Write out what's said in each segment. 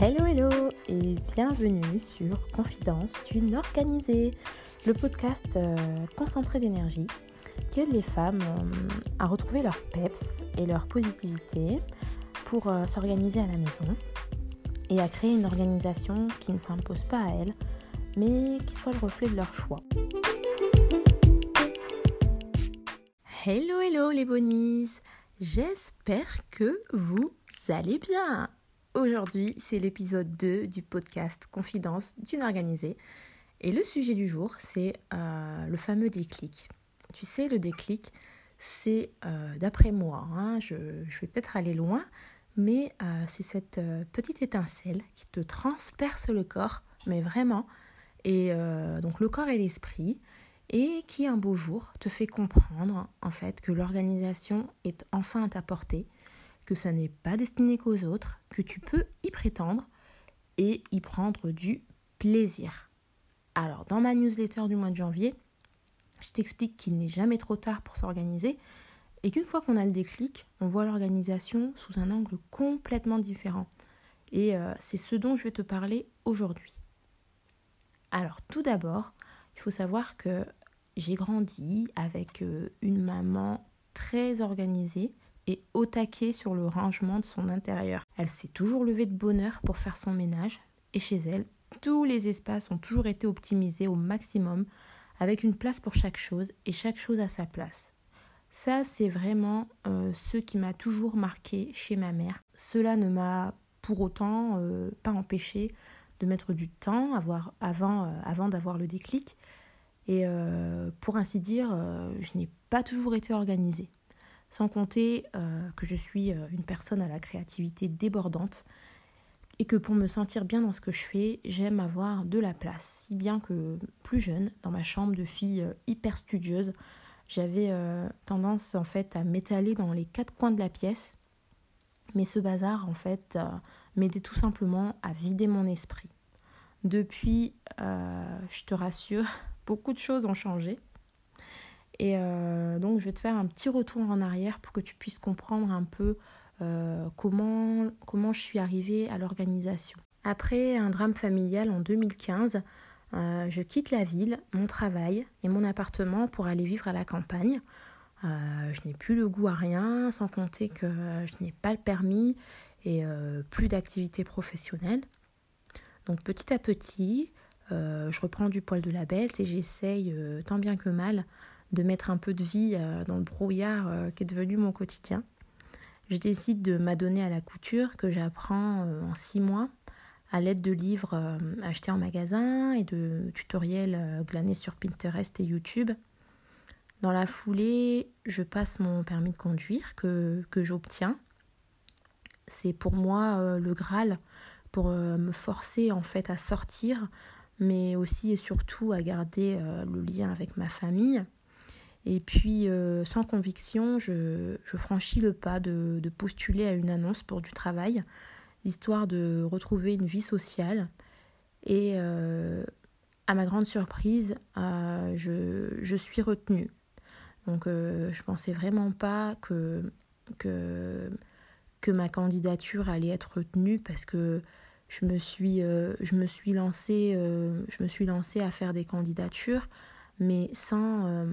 Hello hello et bienvenue sur Confidence d'une organisée, le podcast euh, concentré d'énergie qui aide les femmes euh, à retrouver leur peps et leur positivité pour euh, s'organiser à la maison et à créer une organisation qui ne s'impose pas à elles mais qui soit le reflet de leur choix. Hello hello les bonnies J'espère que vous allez bien Aujourd'hui, c'est l'épisode 2 du podcast Confidence d'une organisée. Et le sujet du jour, c'est euh, le fameux déclic. Tu sais, le déclic, c'est, euh, d'après moi, hein, je, vais peut-être aller loin, mais euh, c'est cette petite étincelle qui te transperce le corps, mais vraiment. Et donc le corps et l'esprit, et qui un beau jour te fait comprendre en fait que l'organisation est enfin à ta portée que ça n'est pas destiné qu'aux autres, que tu peux y prétendre et y prendre du plaisir. Alors, dans ma newsletter du mois de janvier, je t'explique qu'il n'est jamais trop tard pour s'organiser et qu'une fois qu'on a le déclic, on voit l'organisation sous un angle complètement différent. Et euh, c'est ce dont je vais te parler aujourd'hui. Alors, tout d'abord, il faut savoir que j'ai grandi avec euh, une maman très organisée et au taquet sur le rangement de son intérieur. Elle s'est toujours levée de bonne heure pour faire son ménage et chez elle, tous les espaces ont toujours été optimisés au maximum avec une place pour chaque chose et chaque chose à sa place. Ça, c'est vraiment euh, ce qui m'a toujours marqué chez ma mère. Cela ne m'a pour autant euh, pas empêché de mettre du temps avant, euh, avant d'avoir le déclic. Et pour ainsi dire, je n'ai pas toujours été organisée. Sans compter euh, que je suis euh, une personne à la créativité débordante et que pour me sentir bien dans ce que je fais, j'aime avoir de la place. Si bien que plus jeune, dans ma chambre de fille euh, hyper studieuse, j'avais tendance en fait à m'étaler dans les quatre coins de la pièce. Mais ce bazar en fait m'aidait tout simplement à vider mon esprit. Depuis, je te rassure, beaucoup de choses ont changé. Et euh, donc, je vais te faire un petit retour en arrière pour que tu puisses comprendre un peu euh, comment, comment je suis arrivée à l'organisation. Après un drame familial en 2015, euh, je quitte la ville, mon travail et mon appartement pour aller vivre à la campagne. je n'ai plus le goût à rien, sans compter que je n'ai pas le permis et plus d'activité professionnelle. Donc petit à petit, je reprends du poil de la bête et j'essaye tant bien que mal de mettre un peu de vie euh, dans le brouillard euh, qui est devenu mon quotidien. Je décide de m'adonner à la couture que j'apprends euh, en six mois à l'aide de livres achetés en magasin et de tutoriels glanés sur Pinterest et YouTube. Dans la foulée, je passe mon permis de conduire que, que j'obtiens. C'est pour moi le Graal pour me forcer en fait à sortir, mais aussi et surtout à garder le lien avec ma famille. Et puis, euh, sans conviction, je, franchis le pas de, postuler à une annonce pour du travail, histoire de retrouver une vie sociale. Et euh, à ma grande surprise, euh, je, suis retenue. Donc, je pensais vraiment pas que, que, que ma candidature allait être retenue parce que je me suis, je me suis lancée, je me suis lancée à faire des candidatures, mais sans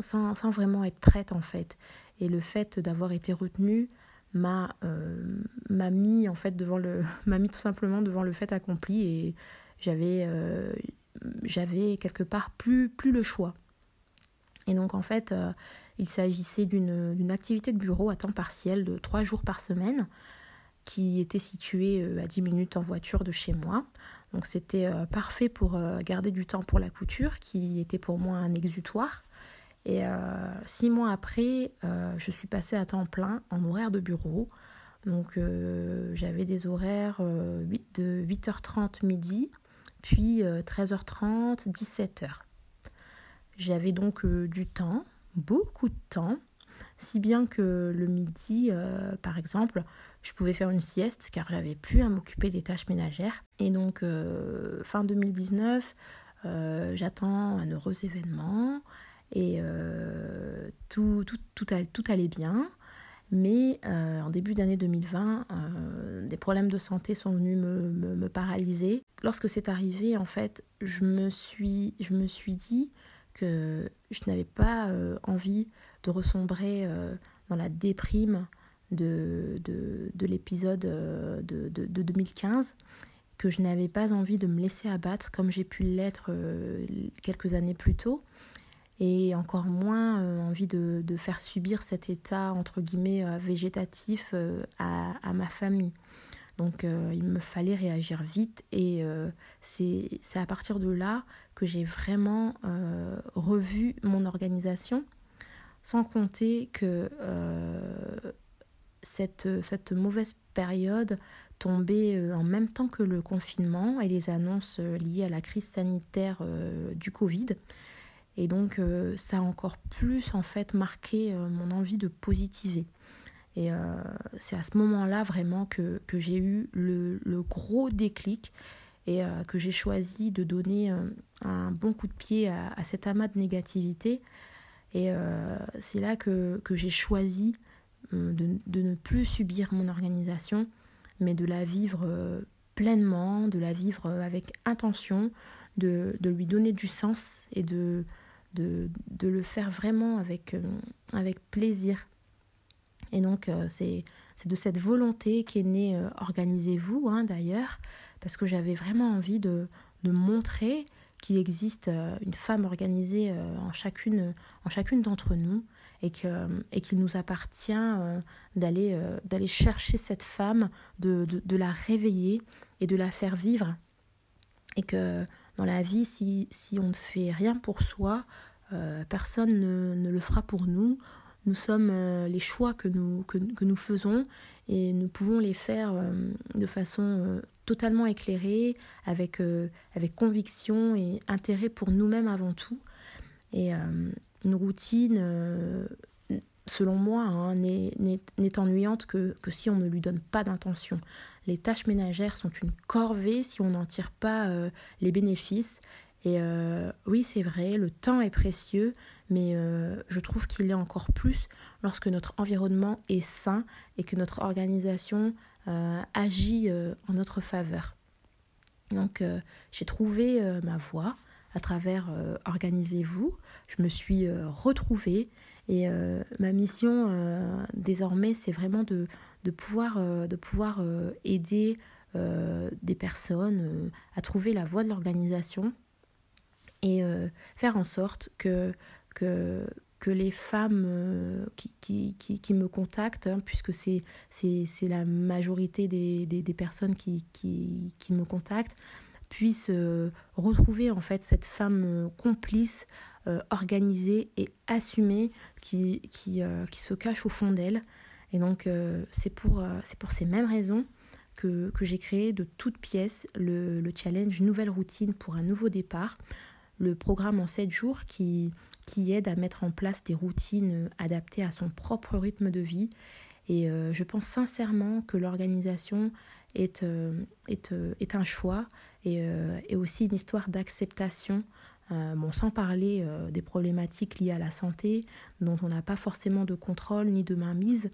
sans, vraiment être prête en fait. Et le fait d'avoir été retenue m'a euh, mis en fait devant le m'a mis tout simplement devant le fait accompli et j'avais euh, j'avais quelque part plus plus le choix. Et donc en fait, euh, il s'agissait d'une activité de bureau à temps partiel de trois jours par semaine qui était située à 10 minutes en voiture de chez moi. Donc c'était parfait pour garder du temps pour la couture qui était pour moi un exutoire et euh, six mois après, euh, je suis passée à temps plein en horaire de bureau. Donc euh, j'avais des horaires 8, de 8h30 midi, puis 13h30, 17h. J'avais donc du temps, beaucoup de temps, si bien que le midi, par exemple, je pouvais faire une sieste car j'avais plus à m'occuper des tâches ménagères. Et donc, fin 2019, j'attends un heureux événement et euh, tout, tout, tout, allait bien. Mais en début d'année 2020, des problèmes de santé sont venus me, me, paralyser. Lorsque c'est arrivé, en fait, je me suis, je me suis dit que je n'avais pas envie de ressombrer dans la déprime de, de, de l'épisode de, de, 2015 que je n'avais pas envie de me laisser abattre comme j'ai pu l'être euh, quelques années plus tôt, et encore moins euh, envie de, de, faire subir cet état, entre guillemets, euh, végétatif à, à, ma famille. Donc il me fallait réagir vite, et c'est à partir de là que j'ai vraiment revu mon organisation, sans compter que cette, cette mauvaise période tombé euh, en même temps que le confinement et les annonces euh, liées à la crise sanitaire euh, du Covid. Et donc ça a encore plus en fait marqué mon envie de positiver. Et c'est à ce moment-là vraiment que, que j'ai eu le, le, gros déclic et que j'ai choisi de donner un bon coup de pied à, à cet amas de négativité. Et c'est là que, que j'ai choisi de, de, ne plus subir mon organisation mais de la vivre euh, pleinement, de la vivre euh, avec intention, de, de lui donner du sens et de, de, le faire vraiment avec, euh, avec plaisir. Et donc, c'est de cette volonté qu'est née Organisez-vous, hein, d'ailleurs, parce que j'avais vraiment envie de, de montrer qu'il existe une femme organisée en chacune, en chacune d'entre nous et qu'il et nous appartient euh, d'aller euh, d'aller chercher cette femme, de, de, de, la réveiller et de la faire vivre. Et que dans la vie, si, si on ne fait rien pour soi, euh, personne ne, ne, le fera pour nous. Nous sommes les choix que nous, que, que, nous faisons et nous pouvons les faire de façon totalement éclairée, avec, avec conviction et intérêt pour nous-mêmes avant tout. Et, une routine, euh, selon moi, hein, n'est ennuyante que, que, si on ne lui donne pas d'intention. Les tâches ménagères sont une corvée si on n'en tire pas euh, les bénéfices. Et euh, oui, c'est vrai, le temps est précieux, mais je trouve qu'il est encore plus lorsque notre environnement est sain et que notre organisation agit en notre faveur. Donc j'ai trouvé ma voie à travers euh, Organisez-vous. Je me suis euh, retrouvée et euh, ma mission désormais, c'est vraiment de, de pouvoir, de pouvoir aider des personnes à trouver la voie de l'organisation et faire en sorte que, les femmes qui, me contactent, hein, puisque c'est, la majorité des, personnes qui, me contactent, puisse euh, retrouver en fait cette femme euh, complice, euh, organisée et assumée qui, se cache au fond d'elle. Et donc c'est pour, c'est pour ces mêmes raisons que, que j'ai créé de toutes pièces le, le, challenge Nouvelle routine pour un nouveau départ, le programme en 7 jours qui, qui aide à mettre en place des routines adaptées à son propre rythme de vie. Et je pense sincèrement que l'organisation est, est, est, un choix euh, et, aussi une histoire d'acceptation. Euh, bon, sans parler euh, des problématiques liées à la santé, dont on n'a pas forcément de contrôle ni de mainmise,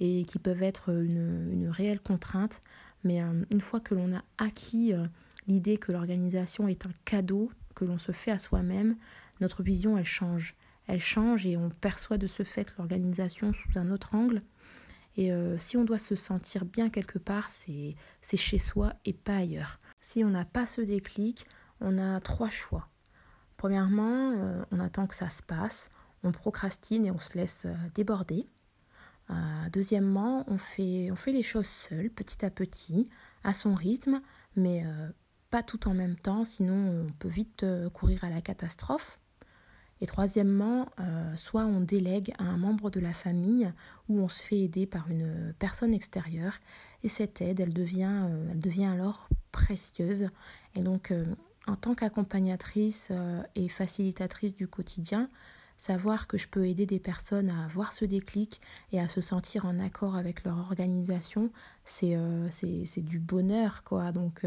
et qui peuvent être une, une réelle contrainte. Mais une fois que l'on a acquis l'idée que l'organisation est un cadeau que l'on se fait à soi-même, notre vision, elle change. Elle change et on perçoit de ce fait l'organisation sous un autre angle. Et si on doit se sentir bien quelque part, c'est chez soi et pas ailleurs. Si on n'a pas ce déclic, on a trois choix. Premièrement, euh, on attend que ça se passe, on procrastine et on se laisse euh, déborder. Euh, deuxièmement, on fait, on fait les choses seul, petit à petit, à son rythme, mais pas tout en même temps, sinon on peut vite courir à la catastrophe. Et troisièmement, soit on délègue à un membre de la famille ou on se fait aider par une personne extérieure et cette aide, elle devient, elle devient alors précieuse. Et donc, en tant qu'accompagnatrice euh, et facilitatrice du quotidien, savoir que je peux aider des personnes à avoir ce déclic et à se sentir en accord avec leur organisation, c'est euh, du bonheur, quoi. Donc,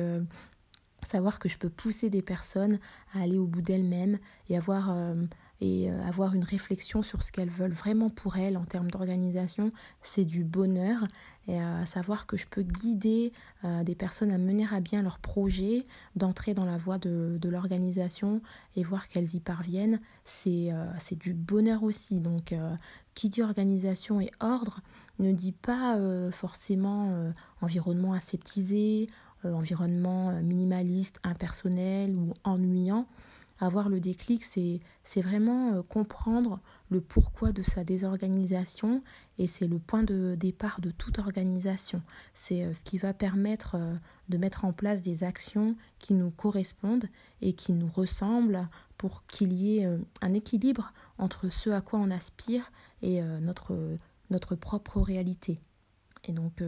savoir que je peux pousser des personnes à aller au bout d'elles-mêmes et avoir euh, et euh, avoir une réflexion sur ce qu'elles veulent vraiment pour elles en termes d'organisation, c'est du bonheur. Et euh, savoir que je peux guider des personnes à mener à bien leur projet, d'entrer dans la voie de, de l'organisation et voir qu'elles y parviennent, c'est c'est du bonheur aussi. Donc, qui dit organisation et ordre ne dit pas forcément environnement aseptisé, environnement euh, minimaliste, impersonnel ou ennuyant. Avoir le déclic, c'est vraiment euh, comprendre le pourquoi de sa désorganisation et c'est le point de départ de toute organisation. C'est ce qui va permettre de mettre en place des actions qui nous correspondent et qui nous ressemblent pour qu'il y ait un équilibre entre ce à quoi on aspire et notre, notre propre réalité. Et donc,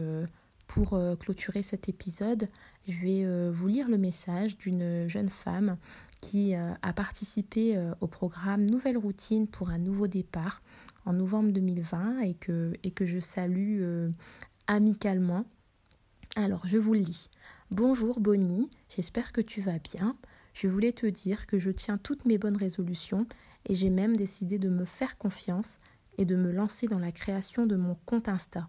pour euh, clôturer cet épisode, je vais euh, vous lire le message d'une jeune femme qui euh, a participé au programme Nouvelle routine pour un nouveau départ en novembre 2020 et que, et que je salue amicalement. Alors, je vous le lis. Bonjour Bonnie, j'espère que tu vas bien. Je voulais te dire que je tiens toutes mes bonnes résolutions et j'ai même décidé de me faire confiance et de me lancer dans la création de mon compte Insta.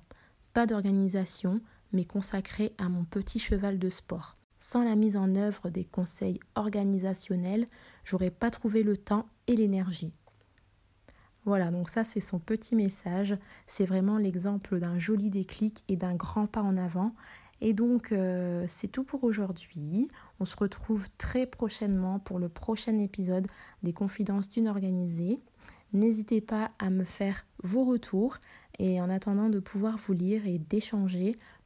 Pas d'organisation, mais consacré à mon petit cheval de sport. Sans la mise en œuvre des conseils organisationnels, j'aurais pas trouvé le temps et l'énergie. Voilà, donc ça c'est son petit message. C'est vraiment l'exemple d'un joli déclic et d'un grand pas en avant. Et donc euh, c'est tout pour aujourd'hui. On se retrouve très prochainement pour le prochain épisode des Confidences d'une organisée. N'hésitez pas à me faire vos retours et en attendant de pouvoir vous lire et d'échanger,